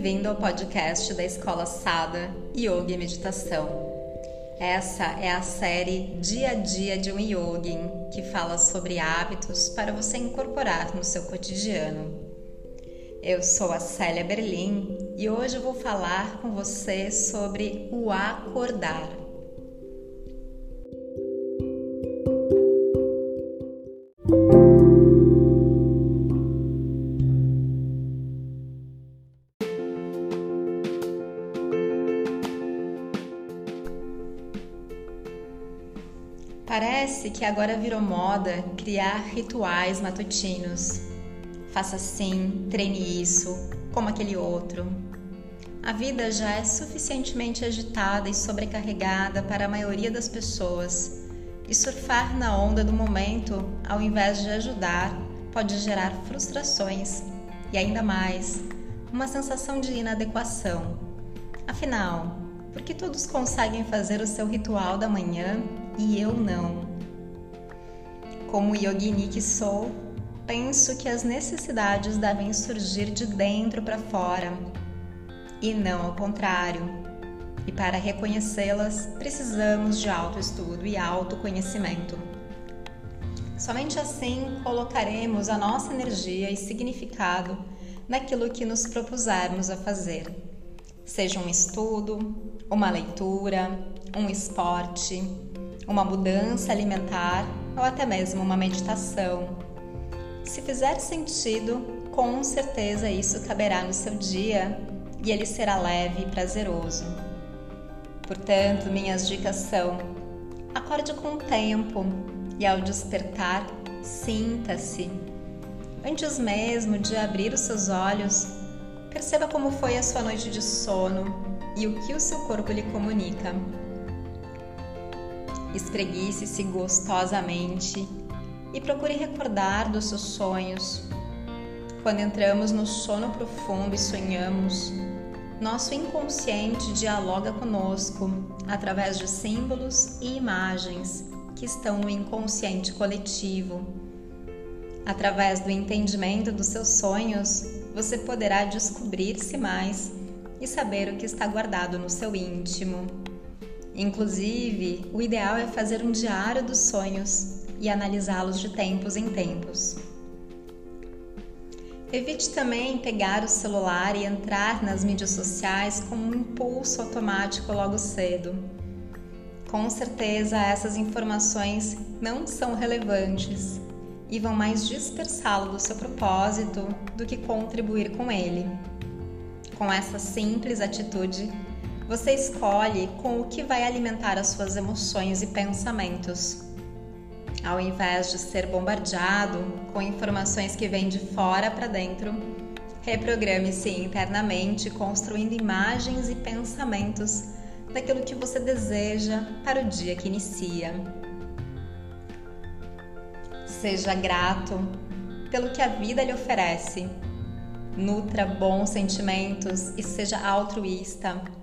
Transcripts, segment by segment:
bem-vindo ao podcast da Escola Sada Yoga e Meditação. Essa é a série Dia a Dia de um Yogin, que fala sobre hábitos para você incorporar no seu cotidiano. Eu sou a Célia Berlim e hoje vou falar com você sobre o acordar. Parece que agora virou moda criar rituais matutinos. Faça assim, treine isso, como aquele outro. A vida já é suficientemente agitada e sobrecarregada para a maioria das pessoas, e surfar na onda do momento, ao invés de ajudar, pode gerar frustrações e ainda mais, uma sensação de inadequação. Afinal, por que todos conseguem fazer o seu ritual da manhã e eu não? Como yogini que sou, penso que as necessidades devem surgir de dentro para fora e não ao contrário. E para reconhecê-las, precisamos de autoestudo e autoconhecimento. Somente assim colocaremos a nossa energia e significado naquilo que nos propusermos a fazer seja um estudo, uma leitura, um esporte, uma mudança alimentar ou até mesmo uma meditação. Se fizer sentido, com certeza isso caberá no seu dia e ele será leve e prazeroso. Portanto, minhas dicas são: acorde com o tempo e ao despertar, sinta-se. Antes mesmo de abrir os seus olhos, Perceba como foi a sua noite de sono e o que o seu corpo lhe comunica. Espreguice-se gostosamente e procure recordar dos seus sonhos. Quando entramos no sono profundo e sonhamos, nosso inconsciente dialoga conosco através de símbolos e imagens que estão no inconsciente coletivo. Através do entendimento dos seus sonhos, você poderá descobrir-se mais e saber o que está guardado no seu íntimo. Inclusive, o ideal é fazer um diário dos sonhos e analisá-los de tempos em tempos. Evite também pegar o celular e entrar nas mídias sociais com um impulso automático logo cedo. Com certeza, essas informações não são relevantes e vão mais dispersá-lo do seu propósito do que contribuir com ele. Com essa simples atitude, você escolhe com o que vai alimentar as suas emoções e pensamentos. Ao invés de ser bombardeado com informações que vêm de fora para dentro, reprograme-se internamente, construindo imagens e pensamentos daquilo que você deseja para o dia que inicia. Seja grato pelo que a vida lhe oferece. Nutra bons sentimentos e seja altruísta.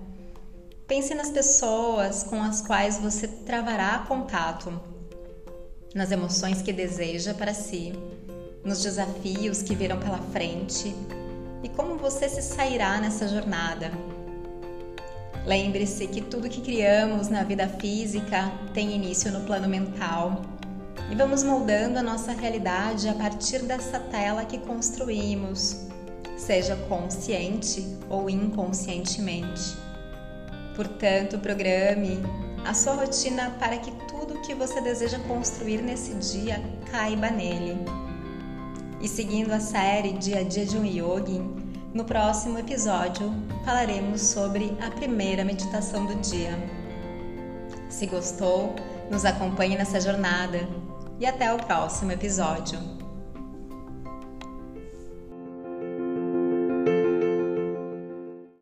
Pense nas pessoas com as quais você travará contato, nas emoções que deseja para si, nos desafios que virão pela frente e como você se sairá nessa jornada. Lembre-se que tudo que criamos na vida física tem início no plano mental e vamos moldando a nossa realidade a partir dessa tela que construímos, seja consciente ou inconscientemente. Portanto, programe a sua rotina para que tudo que você deseja construir nesse dia caiba nele. E seguindo a série Dia a Dia de um Yogi, no próximo episódio falaremos sobre a primeira meditação do dia. Se gostou, nos acompanhe nessa jornada e até o próximo episódio.